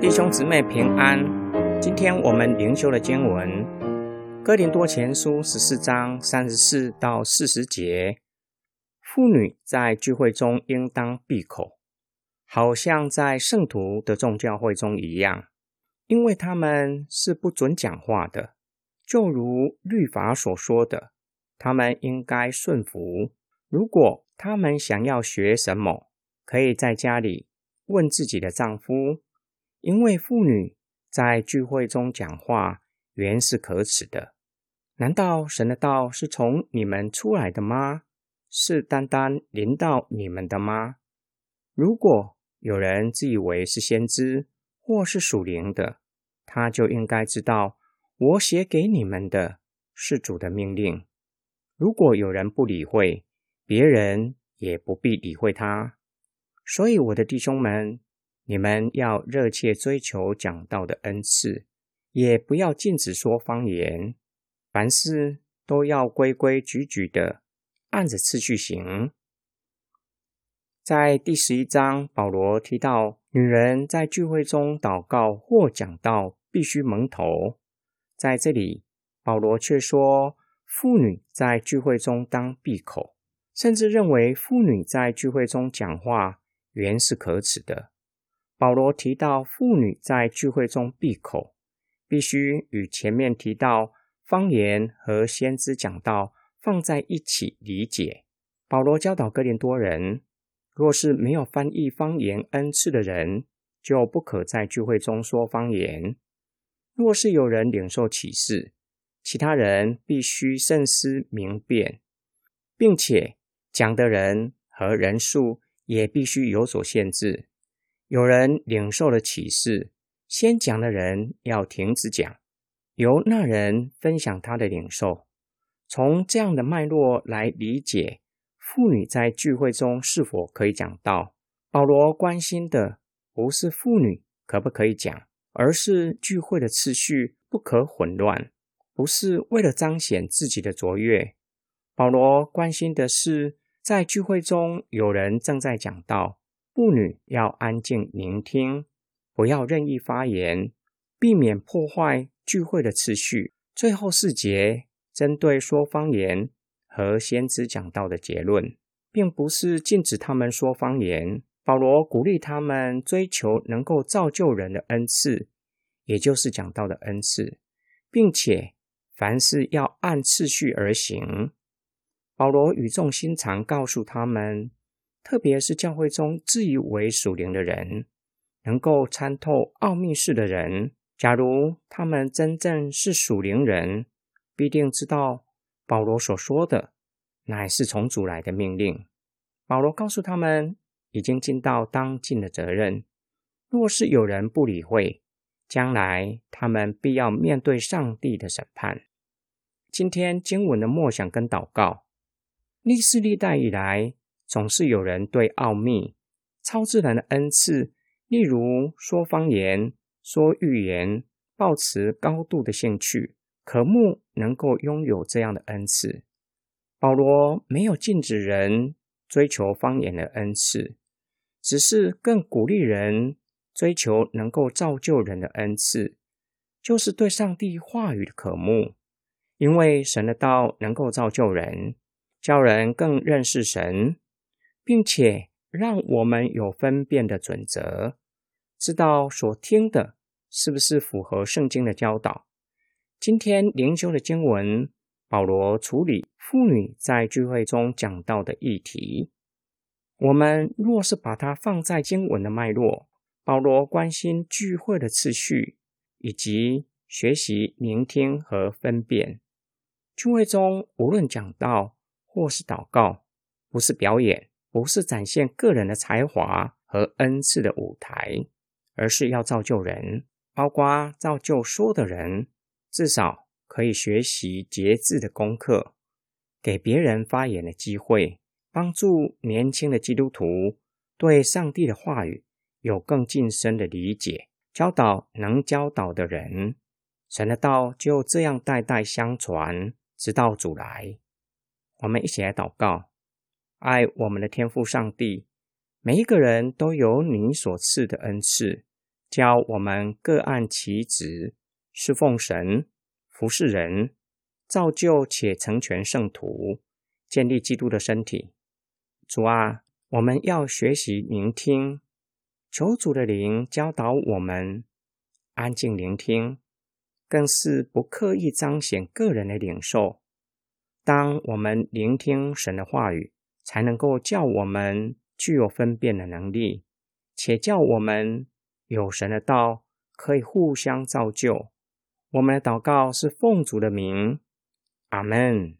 弟兄姊妹平安。今天我们灵修的经文《哥林多前书》十四章三十四到四十节。妇女在聚会中应当闭口，好像在圣徒的众教会中一样，因为他们是不准讲话的。就如律法所说的，他们应该顺服。如果他们想要学什么，可以在家里问自己的丈夫。因为妇女在聚会中讲话原是可耻的，难道神的道是从你们出来的吗？是单单临到你们的吗？如果有人自以为是先知或是属灵的，他就应该知道，我写给你们的是主的命令。如果有人不理会，别人也不必理会他。所以，我的弟兄们。你们要热切追求讲道的恩赐，也不要禁止说方言。凡事都要规规矩矩的按着次序行。在第十一章，保罗提到女人在聚会中祷告或讲道必须蒙头，在这里保罗却说妇女在聚会中当闭口，甚至认为妇女在聚会中讲话原是可耻的。保罗提到妇女在聚会中闭口，必须与前面提到方言和先知讲道放在一起理解。保罗教导哥林多人，若是没有翻译方言恩赐的人，就不可在聚会中说方言；若是有人领受启示，其他人必须慎思明辨，并且讲的人和人数也必须有所限制。有人领受了启示，先讲的人要停止讲，由那人分享他的领受。从这样的脉络来理解，妇女在聚会中是否可以讲道？保罗关心的不是妇女可不可以讲，而是聚会的次序不可混乱，不是为了彰显自己的卓越。保罗关心的是，在聚会中有人正在讲道。妇女要安静聆听，不要任意发言，避免破坏聚会的次序。最后四节针对说方言和先知讲道的结论，并不是禁止他们说方言。保罗鼓励他们追求能够造就人的恩赐，也就是讲道的恩赐，并且凡事要按次序而行。保罗语重心长告诉他们。特别是教会中自以为属灵的人，能够参透奥秘事的人，假如他们真正是属灵人，必定知道保罗所说的乃是从主来的命令。保罗告诉他们，已经尽到当尽的责任。若是有人不理会，将来他们必要面对上帝的审判。今天经文的默想跟祷告，历世历代以来。总是有人对奥秘、超自然的恩赐，例如说方言、说预言，抱持高度的兴趣，渴慕能够拥有这样的恩赐。保罗没有禁止人追求方言的恩赐，只是更鼓励人追求能够造就人的恩赐，就是对上帝话语的渴慕，因为神的道能够造就人，叫人更认识神。并且让我们有分辨的准则，知道所听的是不是符合圣经的教导。今天灵修的经文，保罗处理妇女在聚会中讲到的议题。我们若是把它放在经文的脉络，保罗关心聚会的次序，以及学习聆听和分辨。聚会中无论讲道或是祷告，不是表演。不是展现个人的才华和恩赐的舞台，而是要造就人，包括造就说的人，至少可以学习节制的功课，给别人发言的机会，帮助年轻的基督徒对上帝的话语有更近深的理解，教导能教导的人，神的道就这样代代相传，直到主来。我们一起来祷告。爱我们的天父上帝，每一个人都有你所赐的恩赐，教我们各按其职，侍奉神，服侍人，造就且成全圣徒，建立基督的身体。主啊，我们要学习聆听，求主的灵教导我们，安静聆听，更是不刻意彰显个人的领受。当我们聆听神的话语，才能够叫我们具有分辨的能力，且叫我们有神的道可以互相造就。我们的祷告是奉主的名，阿门。